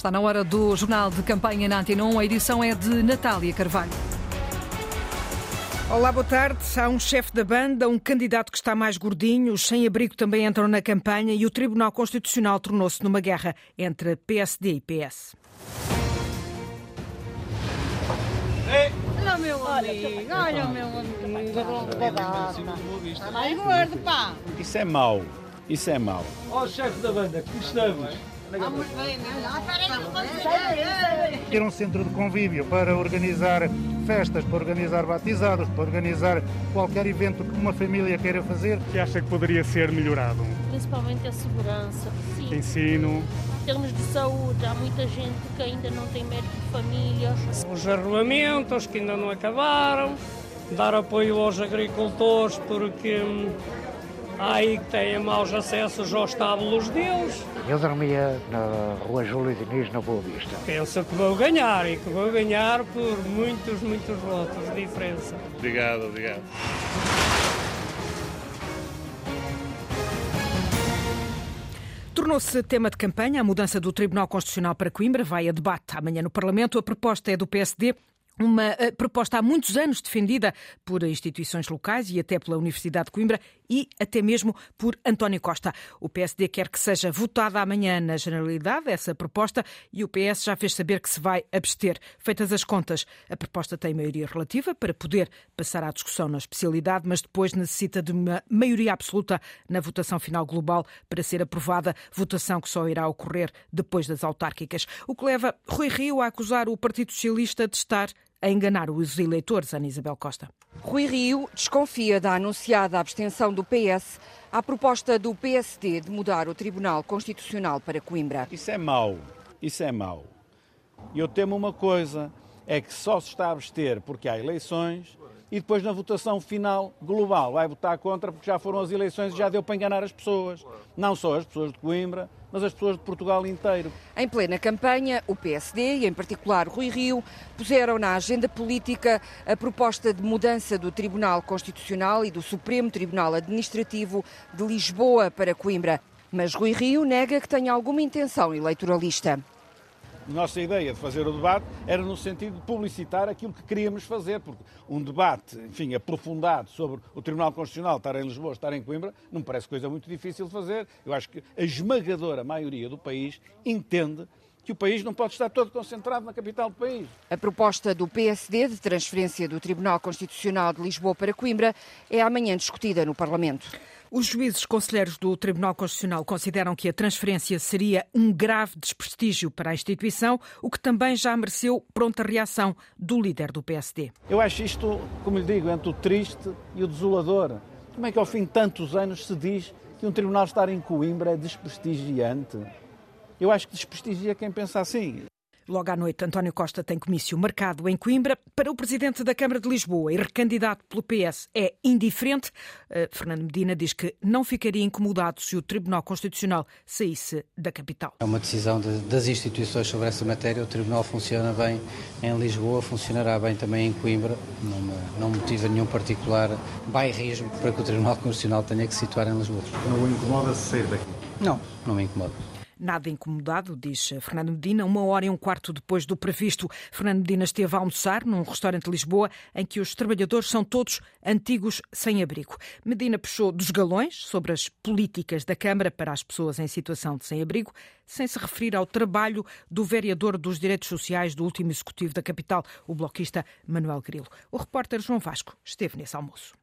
Está na hora do Jornal de Campanha na Antena 1. A edição é de Natália Carvalho. Olá, boa tarde. Há um chefe da banda, um candidato que está mais gordinho, os sem-abrigo também entram na campanha e o Tribunal Constitucional tornou-se numa guerra entre PSD e PS. Olha o meu amigo, olha o meu amigo. Está mais gordo, pá. Isso é mau. Isso é mau. Ó chefe da banda, como estamos? Ter um centro de convívio para organizar festas, para organizar batizados, para organizar qualquer evento que uma família queira fazer. que acha que poderia ser melhorado? principalmente a segurança. Sim, Ensino, em termos de saúde, há muita gente que ainda não tem médico de família. Os arruamentos que ainda não acabaram, dar apoio aos agricultores porque hum, há aí que têm maus acessos aos estábulos deles. Eu dormia na rua Júlio Diniz, na Boa Vista. Penso que vou ganhar e que vou ganhar por muitos, muitos votos de diferença. Obrigado, obrigado. Tornou-se tema de campanha a mudança do Tribunal Constitucional para Coimbra. Vai a debate amanhã no Parlamento. A proposta é do PSD. Uma eh, proposta há muitos anos defendida por instituições locais e até pela Universidade de Coimbra e até mesmo por António Costa. O PSD quer que seja votada amanhã na generalidade essa proposta e o PS já fez saber que se vai abster. Feitas as contas, a proposta tem maioria relativa para poder passar à discussão na especialidade, mas depois necessita de uma maioria absoluta na votação final global para ser aprovada, votação que só irá ocorrer depois das autárquicas. O que leva Rui Rio a acusar o Partido Socialista de estar a enganar os eleitores, Ana Isabel Costa. Rui Rio desconfia da anunciada abstenção do PS à proposta do PSD de mudar o Tribunal Constitucional para Coimbra. Isso é mau. Isso é mau. E eu temo uma coisa, é que só se está a abster porque há eleições e depois na votação final global vai votar contra porque já foram as eleições e já deu para enganar as pessoas. Não só as pessoas de Coimbra, mas as pessoas de Portugal inteiro. Em plena campanha, o PSD e, em particular, Rui Rio, puseram na agenda política a proposta de mudança do Tribunal Constitucional e do Supremo Tribunal Administrativo de Lisboa para Coimbra. Mas Rui Rio nega que tenha alguma intenção eleitoralista. Nossa ideia de fazer o debate era no sentido de publicitar aquilo que queríamos fazer, porque um debate, enfim, aprofundado sobre o Tribunal Constitucional estar em Lisboa, estar em Coimbra, não me parece coisa muito difícil de fazer. Eu acho que a esmagadora maioria do país entende que o país não pode estar todo concentrado na capital do país. A proposta do PSD de transferência do Tribunal Constitucional de Lisboa para Coimbra é amanhã discutida no Parlamento. Os juízes conselheiros do Tribunal Constitucional consideram que a transferência seria um grave desprestígio para a instituição, o que também já mereceu pronta reação do líder do PSD. Eu acho isto, como lhe digo, entre o triste e o desolador. Como é que ao fim de tantos anos se diz que um tribunal estar em Coimbra é desprestigiante? Eu acho que desprestigia quem pensa assim. Logo à noite, António Costa tem comício marcado em Coimbra. Para o presidente da Câmara de Lisboa e recandidato pelo PS é indiferente. Uh, Fernando Medina diz que não ficaria incomodado se o Tribunal Constitucional saísse da capital. É uma decisão de, das instituições sobre essa matéria. O Tribunal funciona bem em Lisboa, funcionará bem também em Coimbra. Não, me- não motiva nenhum particular bairrismo para que o Tribunal Constitucional tenha que se situar em Lisboa. não o incomoda sair daqui. Não, não me incomoda. Nada incomodado, diz Fernando Medina. Uma hora e um quarto depois do previsto, Fernando Medina esteve a almoçar num restaurante de Lisboa em que os trabalhadores são todos antigos sem abrigo. Medina puxou dos galões sobre as políticas da Câmara para as pessoas em situação de sem-abrigo, sem se referir ao trabalho do vereador dos Direitos Sociais do último executivo da capital, o bloquista Manuel Grilo. O repórter João Vasco esteve nesse almoço.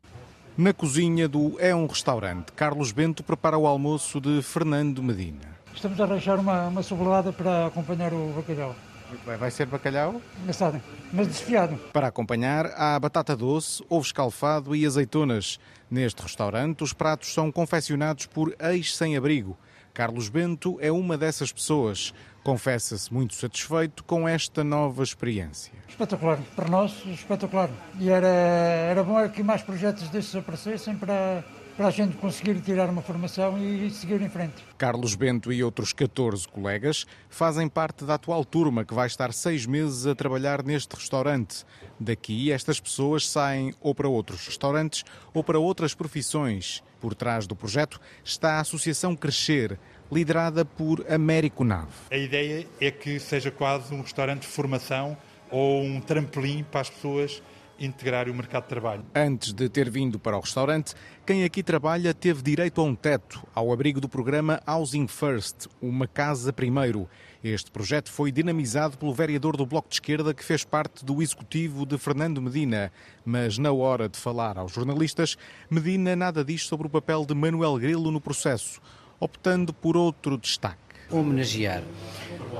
Na cozinha do É um Restaurante, Carlos Bento prepara o almoço de Fernando Medina. Estamos a arranjar uma, uma sobrelada para acompanhar o bacalhau. Muito bem, vai ser bacalhau? Engraçado, mas desfiado. Para acompanhar, há batata doce, ovo escalfado e azeitonas. Neste restaurante, os pratos são confeccionados por ex-sem-abrigo. Carlos Bento é uma dessas pessoas. Confessa-se muito satisfeito com esta nova experiência. Espetacular, para nós, espetacular. E era, era bom que mais projetos destes aparecessem para, para a gente conseguir tirar uma formação e seguir em frente. Carlos Bento e outros 14 colegas fazem parte da atual turma que vai estar seis meses a trabalhar neste restaurante. Daqui, estas pessoas saem ou para outros restaurantes ou para outras profissões. Por trás do projeto está a Associação Crescer, liderada por Américo Nave. A ideia é que seja quase um restaurante de formação ou um trampolim para as pessoas integrar o mercado de trabalho. Antes de ter vindo para o restaurante, quem aqui trabalha teve direito a um teto, ao abrigo do programa Housing First, uma casa primeiro. Este projeto foi dinamizado pelo vereador do Bloco de Esquerda que fez parte do executivo de Fernando Medina. Mas na hora de falar aos jornalistas, Medina nada diz sobre o papel de Manuel Grilo no processo, optando por outro destaque. Homenagear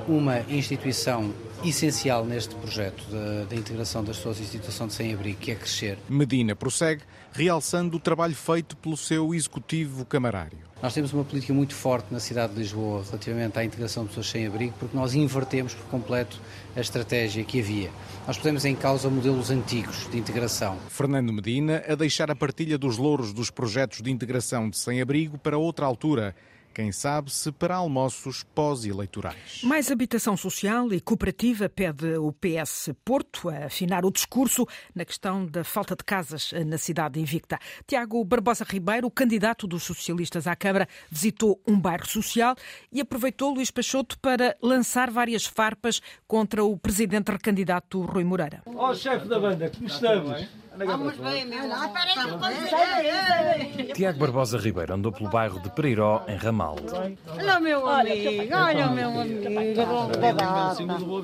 uma instituição essencial neste projeto da integração das pessoas em situação de sem-abrigo, que é crescer. Medina prossegue, realçando o trabalho feito pelo seu executivo camarário. Nós temos uma política muito forte na cidade de Lisboa relativamente à integração de pessoas sem abrigo, porque nós invertemos por completo a estratégia que havia. Nós pusemos em causa modelos antigos de integração. Fernando Medina a deixar a partilha dos louros dos projetos de integração de sem-abrigo para outra altura quem sabe se para almoços pós-eleitorais. Mais habitação social e cooperativa pede o PS Porto a afinar o discurso na questão da falta de casas na cidade invicta. Tiago Barbosa Ribeiro, candidato dos socialistas à Câmara, visitou um bairro social e aproveitou Luís Peixoto para lançar várias farpas contra o presidente recandidato Rui Moreira. Ó oh, chefe da banda, como estamos? Vamos bem, meu. Tiago Barbosa Ribeiro andou pelo bairro de Pereiró, em Ramal. Olha, meu amigo, olha, meu amigo.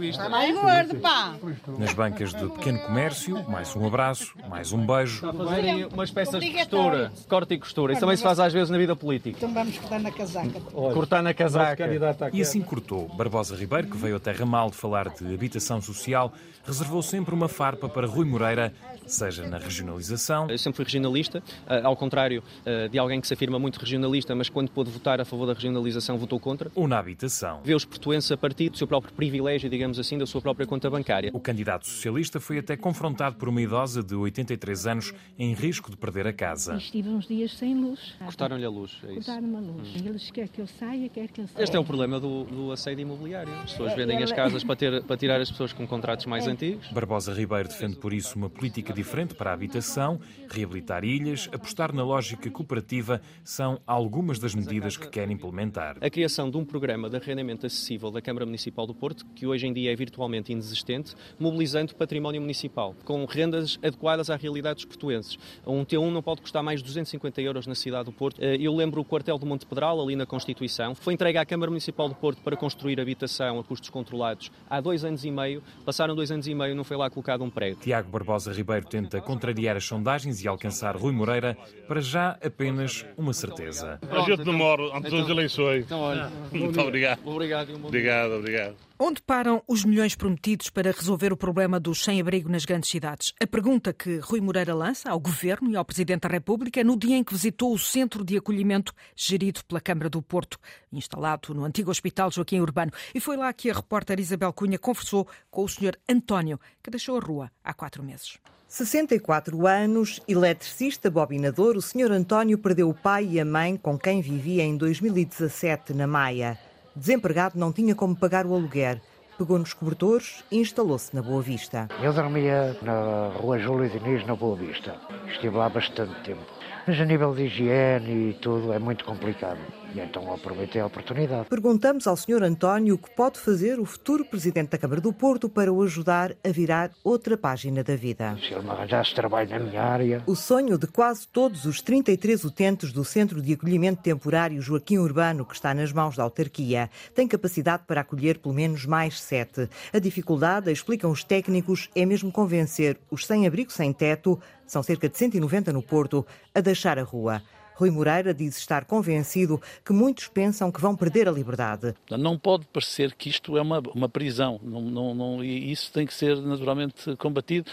Está mais gordo, pá. Nas bancas do pequeno comércio, mais um abraço, mais um beijo. Está a fazer umas peças de costura, corte e costura. Isso também se faz às vezes na vida política. Então vamos cortar na casaca. Cortar na casaca. E assim cortou. Barbosa Ribeiro, que veio até Ramal de falar de habitação social, reservou sempre uma farpa para Rui Moreira, seja na regionalização. Eu sempre fui regionalista, eh, ao contrário eh, de alguém que se afirma muito regionalista, mas quando pôde votar a favor da regionalização votou contra. Ou na habitação. Vê os portuenses a partir do seu próprio privilégio, digamos assim, da sua própria conta bancária. O candidato socialista foi até confrontado por uma idosa de 83 anos em risco de perder a casa. Estive uns dias sem luz. Cortaram-lhe a luz, é isso? Cortaram-me a luz. Hum. Eles querem que eu saia, quer que eu saia. Este é o problema do, do assédio imobiliário. As pessoas vendem as casas para, ter, para tirar as pessoas com contratos mais é. antigos. Barbosa Ribeiro defende por isso uma política diferente para a habitação, reabilitar ilhas, apostar na lógica cooperativa são algumas das medidas que quer implementar. A criação de um programa de arrendamento acessível da Câmara Municipal do Porto, que hoje em dia é virtualmente inexistente, mobilizando património municipal, com rendas adequadas à realidade dos portuenses. Um T1 não pode custar mais de 250 euros na cidade do Porto. Eh, eu lembro o quartel de Monte Pedral, ali na Constituição, foi entregue à Câmara Municipal do Porto para construir habitação a custos controlados há dois anos e meio. Passaram dois anos e meio, não foi lá colocado um prédio. Tiago Barbosa Ribeiro tenta contrariar as sondagens e alcançar Rui Moreira, para já apenas uma certeza. A gente demora antes das então, eleições. Então, olha, Muito obrigado. Obrigado, obrigado, obrigado. Onde param os milhões prometidos para resolver o problema dos sem-abrigo nas grandes cidades? A pergunta que Rui Moreira lança ao Governo e ao Presidente da República no dia em que visitou o centro de acolhimento gerido pela Câmara do Porto, instalado no antigo Hospital Joaquim Urbano. E foi lá que a repórter Isabel Cunha conversou com o Sr. António, que deixou a rua há quatro meses. 64 anos, eletricista bobinador, o Sr. António perdeu o pai e a mãe com quem vivia em 2017 na Maia. Desempregado, não tinha como pagar o aluguer. Pegou nos cobertores e instalou-se na Boa Vista. Eu dormia na Rua Júlio Diniz, na Boa Vista. Estive lá bastante tempo. Mas a nível de higiene e tudo é muito complicado. E então aproveitei a oportunidade. Perguntamos ao Sr. António o que pode fazer o futuro Presidente da Câmara do Porto para o ajudar a virar outra página da vida. Se ele me arranjasse trabalho na minha área. O sonho de quase todos os 33 utentes do Centro de Acolhimento Temporário Joaquim Urbano, que está nas mãos da autarquia, tem capacidade para acolher pelo menos mais sete. A dificuldade, explicam os técnicos, é mesmo convencer os sem-abrigo sem teto, são cerca de 190 no Porto, a deixar a rua. Rui Moreira diz estar convencido que muitos pensam que vão perder a liberdade. Não pode parecer que isto é uma, uma prisão, não, não, não, isso tem que ser naturalmente combatido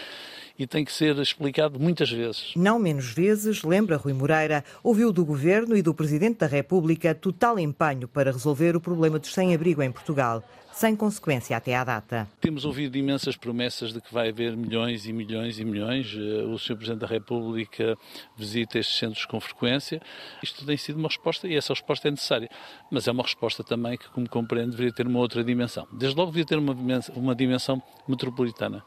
e tem que ser explicado muitas vezes. Não menos vezes, lembra Rui Moreira, ouviu do Governo e do Presidente da República total empenho para resolver o problema dos sem-abrigo em Portugal. Sem consequência até à data. Temos ouvido imensas promessas de que vai haver milhões e milhões e milhões. Eh, o Sr. Presidente da República visita estes centros com frequência. Isto tem sido uma resposta e essa resposta é necessária. Mas é uma resposta também que, como compreende, deveria ter uma outra dimensão. Desde logo, deveria ter uma dimensão, uma dimensão metropolitana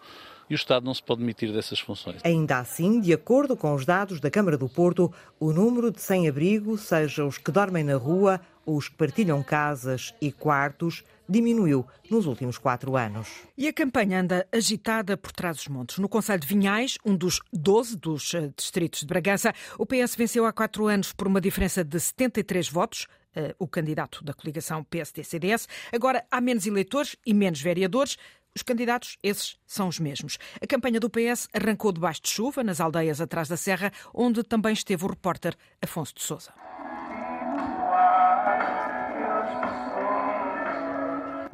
e o Estado não se pode demitir dessas funções. Ainda assim, de acordo com os dados da Câmara do Porto, o número de sem-abrigo, seja os que dormem na rua ou os que partilham casas e quartos, diminuiu nos últimos quatro anos. E a campanha anda agitada por trás dos montes. No Conselho de Vinhais, um dos 12 dos eh, distritos de Bragança, o PS venceu há quatro anos por uma diferença de 73 votos, eh, o candidato da coligação PSD-CDS. Agora há menos eleitores e menos vereadores. Os candidatos, esses são os mesmos. A campanha do PS arrancou debaixo de chuva, nas aldeias atrás da Serra, onde também esteve o repórter Afonso de Souza.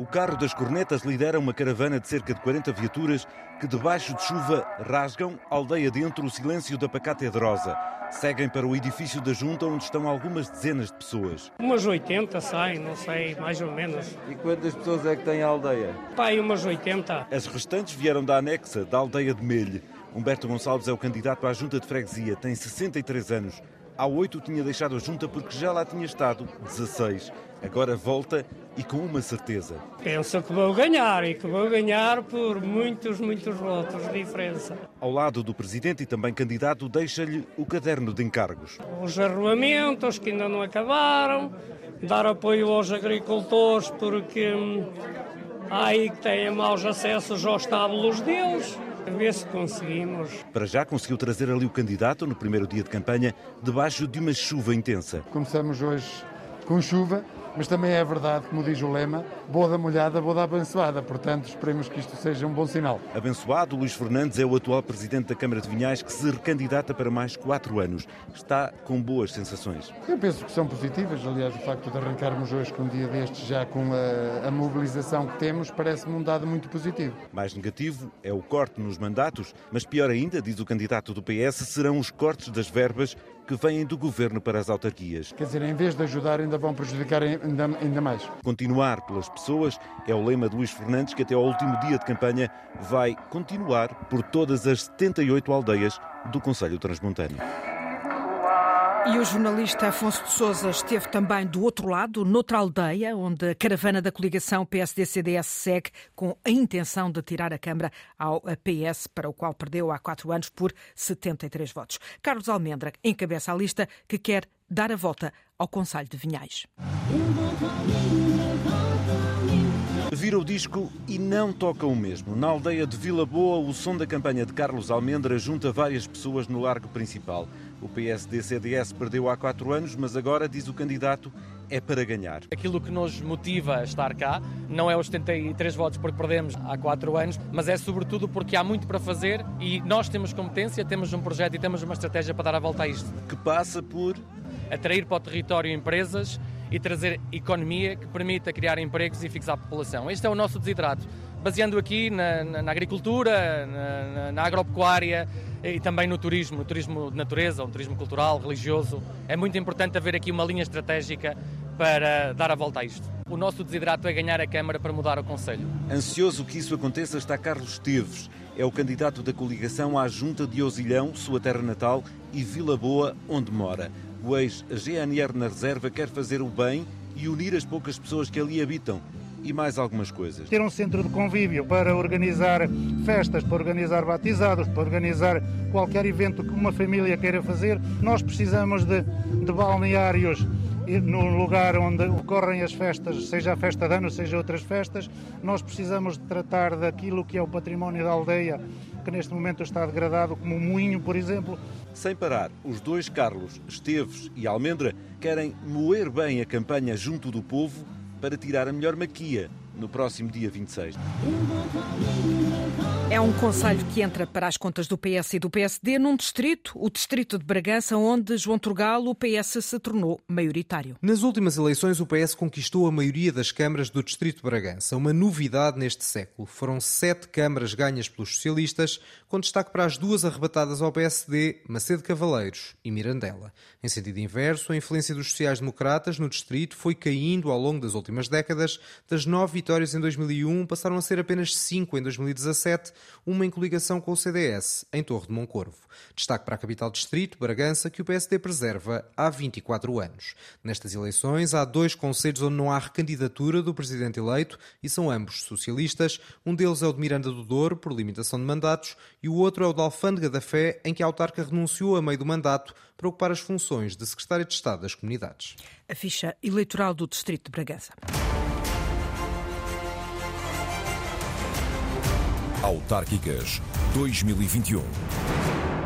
O carro das cornetas lidera uma caravana de cerca de 40 viaturas que, debaixo de chuva, rasgam, aldeia dentro, o silêncio da pacata edrosa. Seguem para o edifício da Junta, onde estão algumas dezenas de pessoas. Umas 80 saem, não sei, mais ou menos. E quantas pessoas é que tem a aldeia? Pai, umas 80. As restantes vieram da anexa, da aldeia de Melho. Humberto Gonçalves é o candidato à Junta de Freguesia, tem 63 anos. Há oito tinha deixado a junta porque já lá tinha estado 16. Agora volta e com uma certeza. Penso que vou ganhar e que vou ganhar por muitos, muitos votos de diferença. Ao lado do presidente e também candidato, deixa-lhe o caderno de encargos. Os arruamentos que ainda não acabaram, dar apoio aos agricultores porque hum, há aí que têm maus acessos aos estábulos deles. A ver se conseguimos. Para já conseguiu trazer ali o candidato no primeiro dia de campanha, debaixo de uma chuva intensa. Começamos hoje com chuva, mas também é verdade, como diz o lema, boa da molhada, boa da abençoada. Portanto, esperemos que isto seja um bom sinal. Abençoado, Luís Fernandes é o atual presidente da Câmara de Vinhais que se recandidata para mais quatro anos. Está com boas sensações. Eu penso que são positivas. Aliás, o facto de arrancarmos hoje com um dia destes já com a, a mobilização que temos parece-me um dado muito positivo. Mais negativo é o corte nos mandatos, mas pior ainda, diz o candidato do PS, serão os cortes das verbas que vêm do governo para as autarquias. Quer dizer, em vez de ajudar, ainda vão prejudicar ainda, ainda mais. Continuar pelas pessoas é o lema de Luís Fernandes, que até ao último dia de campanha vai continuar por todas as 78 aldeias do Conselho Transmontano. E o jornalista Afonso de Souza esteve também do outro lado, noutra aldeia, onde a caravana da coligação PSD-CDS segue com a intenção de tirar a Câmara ao PS, para o qual perdeu há quatro anos por 73 votos. Carlos Almendra encabeça a lista que quer dar a volta ao Conselho de Vinhais. Vira o disco e não toca o mesmo. Na aldeia de Vila Boa, o som da campanha de Carlos Almendra junta várias pessoas no largo principal. O PSD-CDS perdeu há quatro anos, mas agora, diz o candidato, é para ganhar. Aquilo que nos motiva a estar cá não é os 73 votos porque perdemos há quatro anos, mas é sobretudo porque há muito para fazer e nós temos competência, temos um projeto e temos uma estratégia para dar a volta a isto. Que passa por atrair para o território empresas e trazer economia que permita criar empregos e fixar a população. Este é o nosso desidrato. Baseando aqui na, na, na agricultura, na, na, agropecuária e também no turismo, no turismo de natureza, um turismo cultural, religioso. É muito importante haver aqui uma linha estratégica para dar a volta a isto. O nosso desidrato é ganhar a Câmara para mudar o Conselho. Ansioso que isso aconteça está Carlos Teves. É o candidato da coligação à Junta de Osilhão, sua terra natal, e Vila Boa, onde mora. O ex-GNR na reserva quer fazer o bem e unir as poucas pessoas que ali habitam e mais algumas coisas. Ter um centro de convívio para organizar festas, para organizar batizados, para organizar qualquer evento que uma família queira fazer, nós precisamos de, de balneários no lugar onde ocorrem as festas, seja a festa de ano, seja outras festas, nós precisamos de tratar daquilo que é o património da aldeia, que neste momento está degradado, como o moinho, por exemplo. Sem parar, os dois Carlos, Esteves e Almendra, querem moer bem a campanha junto do povo para tirar a melhor maquia no próximo dia 26. É um conselho que entra para as contas do PS e do PSD num distrito, o distrito de Bragança, onde João Turgalo, o PS, se tornou maioritário. Nas últimas eleições, o PS conquistou a maioria das câmaras do distrito de Bragança, uma novidade neste século. Foram sete câmaras ganhas pelos socialistas, com destaque para as duas arrebatadas ao PSD, Macedo Cavaleiros e Mirandela. Em sentido inverso, a influência dos sociais-democratas no distrito foi caindo ao longo das últimas décadas, das nove vitórias em 2001 passaram a ser apenas 5 em 2017, uma em coligação com o CDS, em Torre de Moncorvo. Destaque para a capital distrito, Bragança, que o PSD preserva há 24 anos. Nestas eleições, há dois conselhos onde não há recandidatura do presidente eleito e são ambos socialistas. Um deles é o de Miranda do Douro, por limitação de mandatos, e o outro é o da Alfândega da Fé, em que a autarca renunciou a meio do mandato para ocupar as funções de secretária de Estado das Comunidades. A ficha eleitoral do Distrito de Bragança. Autárquicas 2021.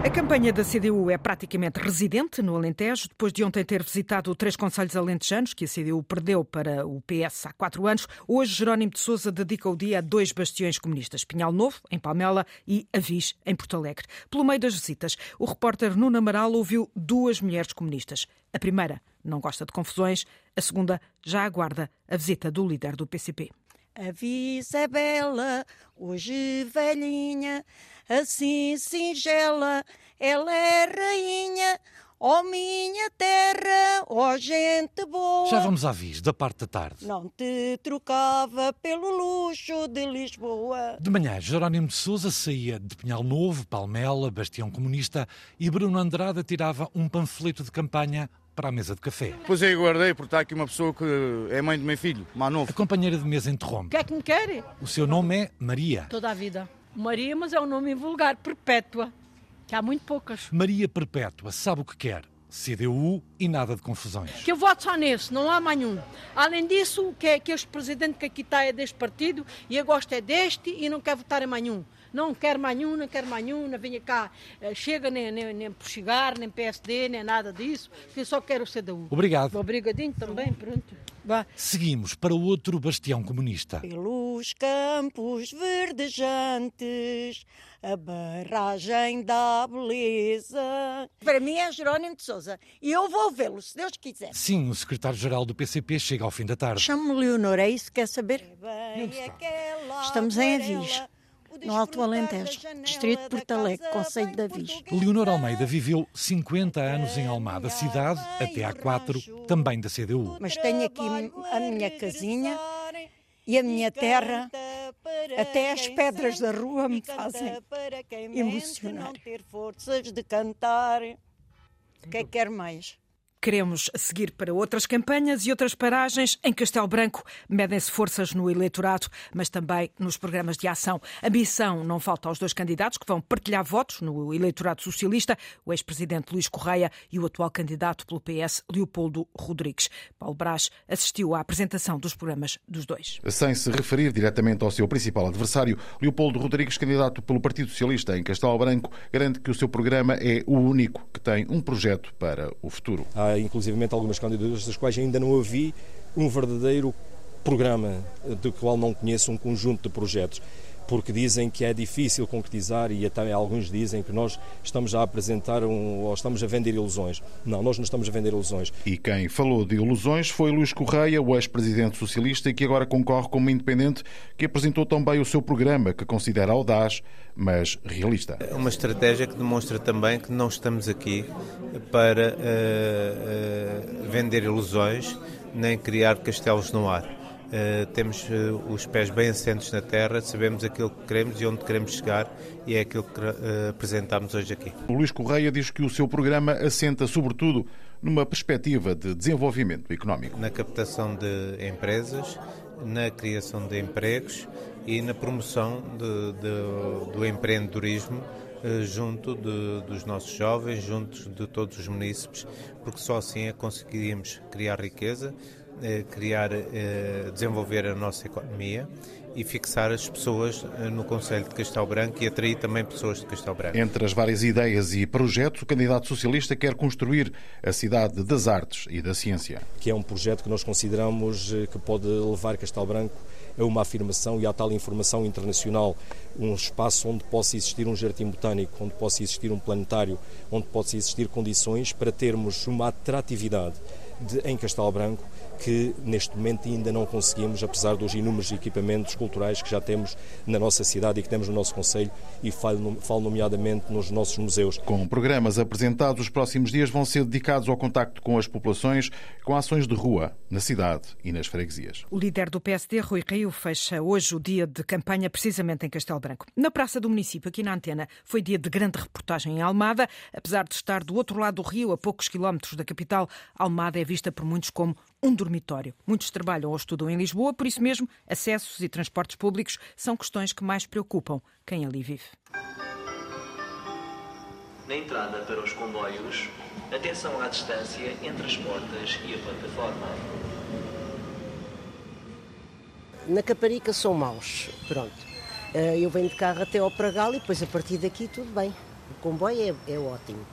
A campanha da CDU é praticamente residente no Alentejo, depois de ontem ter visitado três conselhos alentejanos que a CDU perdeu para o PS há quatro anos. Hoje, Jerónimo de Sousa dedica o dia a dois bastiões comunistas, Pinhal Novo, em Palmela, e Avis, em Porto Alegre. Pelo meio das visitas, o repórter Nuno Amaral ouviu duas mulheres comunistas. A primeira não gosta de confusões, a segunda já aguarda a visita do líder do PCP. A Isabela, hoje velhinha, assim singela, ela é rainha. Ó oh, minha terra, ó oh, gente boa. Já vamos à vis, da parte da tarde. Não te trocava pelo luxo de Lisboa. De manhã, Jerónimo de Souza saía de Pinhal Novo, Palmela, Bastião Comunista e Bruno Andrade tirava um panfleto de campanha para a mesa de café. Pois aí guardei, porque está aqui uma pessoa que é mãe do meu filho, Manovo. A companheira de mesa interrompe. O que é que me quer? O seu nome é Maria. Toda a vida. Maria, mas é um nome vulgar, perpétua, que há muito poucas. Maria Perpétua sabe o que quer. CDU e nada de confusões. Que eu voto só nesse, não há mais nenhum. Além disso, que, é, que este presidente que aqui está é deste partido e eu gosto é deste e não quero votar em mais nenhum. Não quero mais nenhum, não quero mais nenhum, não venha cá, eh, chega nem, nem, nem por chegar, nem PSD, nem nada disso, eu só quero o CDU. Obrigado. Obrigadinho também, pronto. Vá. Seguimos para o outro bastião comunista. Pelos campos verdejantes, a barragem da beleza. Para mim é Jerónimo de Souza e eu vou vê-lo, se Deus quiser. Sim, o secretário-geral do PCP chega ao fim da tarde. Chamo-me Leonor, é isso que quer saber? Estamos em Avis no Alto Alentejo, Distrito de Porto Alegre, Conselho de Avis. Leonor Almeida viveu 50 anos em Almada, cidade, até há quatro, também da CDU. Mas tenho aqui a minha casinha e a minha terra, até as pedras da rua me fazem emocionar. O que é que quer mais? Queremos seguir para outras campanhas e outras paragens. Em Castelo Branco, medem-se forças no eleitorado, mas também nos programas de ação. A missão não falta aos dois candidatos que vão partilhar votos no eleitorado socialista, o ex-presidente Luís Correia e o atual candidato pelo PS, Leopoldo Rodrigues. Paulo Brás assistiu à apresentação dos programas dos dois. Sem se referir diretamente ao seu principal adversário, Leopoldo Rodrigues, candidato pelo Partido Socialista em Castelo Branco, garante que o seu programa é o único que tem um projeto para o futuro. Há inclusivamente algumas candidaturas das quais ainda não ouvi um verdadeiro programa, do qual não conheço um conjunto de projetos porque dizem que é difícil concretizar e até alguns dizem que nós estamos a apresentar um, ou estamos a vender ilusões. Não, nós não estamos a vender ilusões. E quem falou de ilusões foi Luís Correia, o ex-presidente socialista e que agora concorre como independente, que apresentou também o seu programa, que considera audaz, mas realista. É uma estratégia que demonstra também que não estamos aqui para uh, uh, vender ilusões nem criar castelos no ar Uh, temos uh, os pés bem assentos na terra, sabemos aquilo que queremos e onde queremos chegar e é aquilo que uh, apresentamos hoje aqui. O Luís Correia diz que o seu programa assenta sobretudo numa perspectiva de desenvolvimento económico. Na captação de empresas, na criação de empregos e na promoção de, de, do empreendedorismo junto de, dos nossos jovens, junto de todos os munícipes, porque só assim é conseguiríamos criar riqueza, eh, criar, eh, desenvolver a nossa economia e fixar as pessoas eh, no Conselho de Castelo Branco e atrair também pessoas de Castelo Branco. Entre as várias ideias e projetos, o candidato socialista quer construir a cidade das artes e da ciência. Que é um projeto que nós consideramos que pode levar Castelo Branco a uma afirmação e à tal informação internacional, um espaço onde possa existir um jardim botânico, onde possa existir um planetário, onde possa existir condições para termos uma atratividade de, em Castelo Branco que neste momento ainda não conseguimos, apesar dos inúmeros equipamentos culturais que já temos na nossa cidade e que temos no nosso Conselho e falo, falo nomeadamente nos nossos museus. Com programas apresentados, os próximos dias vão ser dedicados ao contacto com as populações, com ações de rua, na cidade e nas freguesias. O líder do PSD, Rui Rio, fecha hoje o dia de campanha precisamente em Castelo Branco. Na praça do município, aqui na antena, foi dia de grande reportagem em Almada. Apesar de estar do outro lado do rio, a poucos quilómetros da capital, Almada é vista por muitos como um dormitório. Muitos trabalham ou estudam em Lisboa, por isso mesmo, acessos e transportes públicos são questões que mais preocupam quem ali vive. Na entrada para os comboios, atenção à distância entre as portas e a plataforma. Na Caparica são maus, pronto. Eh, eu venho de carro até ao Pragal e depois a partir daqui tudo bem. O comboio é, é ótimo.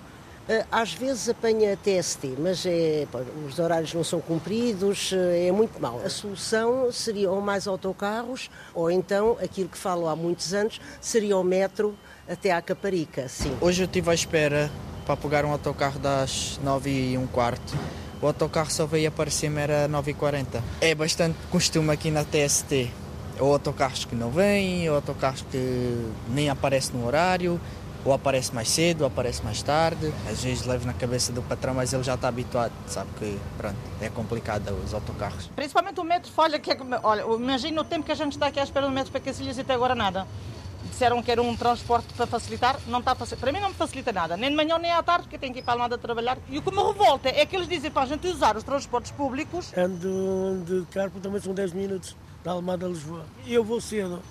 Eh, às vezes apanha TST, mas é, os horários não são cumpridos, eh, é muito mau. A solução seria ou mais autocarros, ou então aquilo que falo há muitos anos, seria o metro até à Caparica, sim. Hoje eu estive à espera para pegar um autocarro das 9 e um quarto. O autocarro só veio aparecer-me era 9h40. É bastante costume aqui na TST ou autocarros que não vêm, ou autocarros que nem aparecem no horário, ou aparece mais cedo, ou aparece mais tarde. Às vezes levo na cabeça do patrão, mas ele já está habituado, sabe que pronto, é complicado os autocarros. Principalmente o metro falha, que é, olha, imagina o tempo que a gente está aqui à espera do metro para Cacilhas e até agora nada. Disseram que era um transporte para facilitar, não está a facilitar. Para mim não me facilita nada, nem de manhã nem à tarde, porque eu tenho que ir para a Almada trabalhar. E o que me revolta é que eles dizem para a gente usar os transportes públicos. Ando de carro, também são 10 minutos da Almada a Lisboa. Eu vou cedo.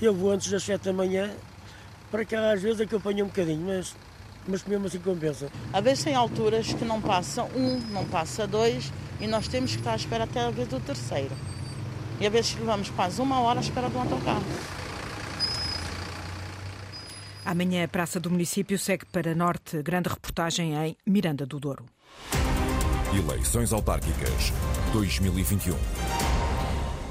Eu vou antes das 7 da manhã, para cá às vezes é que eu apanho um bocadinho, mas, mas mesmo assim compensa. A vezes tem alturas que não passa um, não passa dois, e nós temos que estar à espera até a vez do terceiro. E às vezes levamos quase uma hora à espera do autocarro. Amanhã a Praça do Município segue para Norte, grande reportagem em Miranda do Douro. Eleições autárquicas 2021.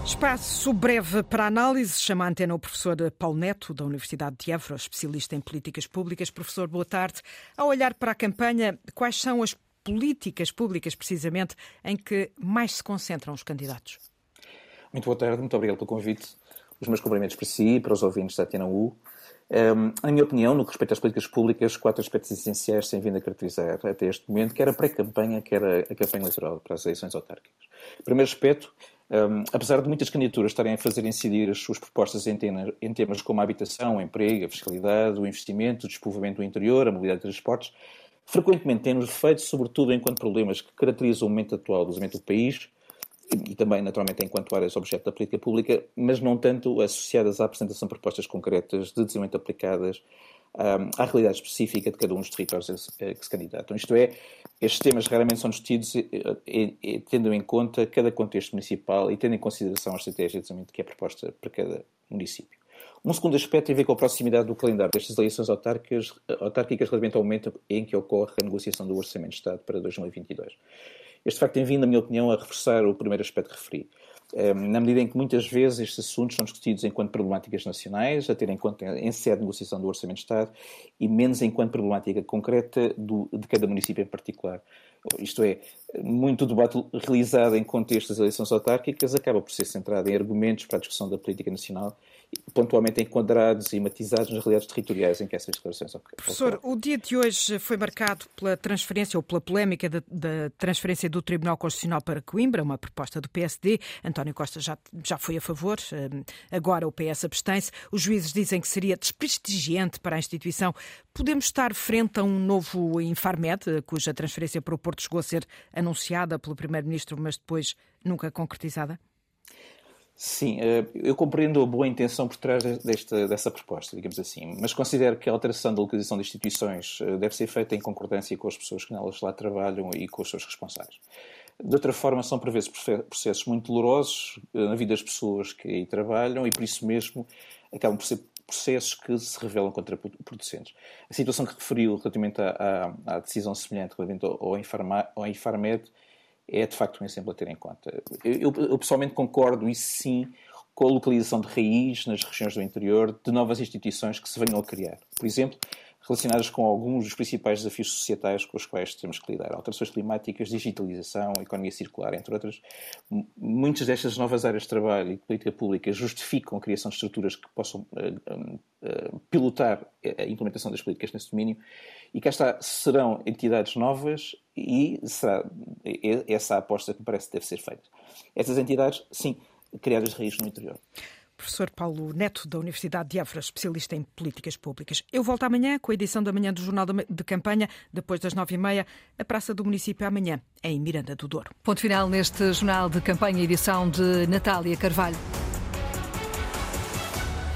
Espaço breve para análise. Chama a antena o professor Paulo Neto, da Universidade de Évora, especialista em políticas públicas. Professor, boa tarde. Ao olhar para a campanha, quais são as políticas públicas, precisamente, em que mais se concentram os candidatos? Muito boa tarde, muito obrigado pelo convite. Os meus cumprimentos para si e para os ouvintes da Antena U. Um, na minha opinião, no que respeita às políticas públicas, quatro aspectos essenciais têm vindo a caracterizar até este momento, quer a pré-campanha, quer a, a campanha eleitoral para as eleições autárquicas. Primeiro aspecto, um, apesar de muitas candidaturas estarem a fazer incidir as suas propostas em, tema, em, temas como a habitação, o emprego, a fiscalidade, o investimento, o desenvolvimento do interior, a mobilidade de transportes, frequentemente têm efeito, sobretudo enquanto problemas que caracterizam o momento atual do desenvolvimento do país e, e também, naturalmente, enquanto áreas objeto da política pública, mas não tanto associadas à apresentação de propostas concretas de desenvolvimento aplicadas um, à realidade específica de cada um dos territórios a que se candidatam. Isto é, estes temas raramente são discutidos tendo em conta cada contexto municipal e tendo em consideração a estratégia de desenvolvimento que é proposta para cada município. Um segundo aspecto tem a ver com a proximidade do calendário destas eleições autárquicas, autárquicas relativamente ao momento em que ocorre a negociação do Orçamento de Estado para 2022. Este facto tem vindo, na minha opinião, a reforçar o primeiro aspecto que referi. Ehm, na medida em que muitas vezes estes assuntos são discutidos enquanto problemáticas nacionais, a ter em conta em sede de negociação do Orçamento de Estado, e menos enquanto problemática concreta do, de cada município em particular. Isto é, muito debate realizado em contexto das eleições autárquicas acaba por ser centrado em argumentos para a discussão da política nacional pontualmente enquadrados e matizados nas realidades territoriais em que essas declarações ocorrem. Professor, o dia de hoje foi marcado pela transferência ou pela polémica da, da, transferência do Tribunal Constitucional para Coimbra, uma proposta do PSD. António Costa já, já foi a favor, hum, agora o PS abstém-se. Os juízes dizem que seria desprestigiante para a instituição. Podemos estar frente a um novo Infarmed, cuja transferência para o Porto chegou a ser anunciada pelo Primeiro-Ministro, mas depois nunca concretizada? Sim, eh, eu compreendo a boa intenção por trás desta, dessa proposta, digamos assim, mas considero que a alteração da localização de instituições eh, deve ser feita em concordância com as pessoas que nelas lá trabalham e com os seus responsáveis. De outra forma, são por vezes processos muito dolorosos eh, na vida das pessoas que aí trabalham e por isso mesmo acabam por ser processos que se revelam contraproducentes. A situação que referiu relativamente à, à, decisão semelhante relativamente ao, ao Infarmed é de facto um exemplo a ter em conta. Eu, eu, pessoalmente concordo, isso sim, com a localização de raiz nas regiões do interior de novas instituições que se venham a criar. Por exemplo, relacionadas com alguns dos principais desafios societais com os quais temos que lidar. Alterações climáticas, digitalização, economia circular, entre outras. Muitas destas novas áreas de trabalho e de política pública justificam a criação de estruturas que possam uh, uh, pilotar a implementação das políticas nesse domínio. E cá está, serão entidades novas e será essa a aposta que me parece que deve ser feita. Essas entidades, sim, criadas de raiz no interior. Professor Paulo Neto, da Universidade de Évora, especialista em políticas públicas. Eu volto amanhã com a edição da manhã do Jornal de Campanha, depois das nove e meia, a Praça do Município amanhã, em Miranda do Douro. Ponto final neste Jornal de Campanha, edição de Natália Carvalho.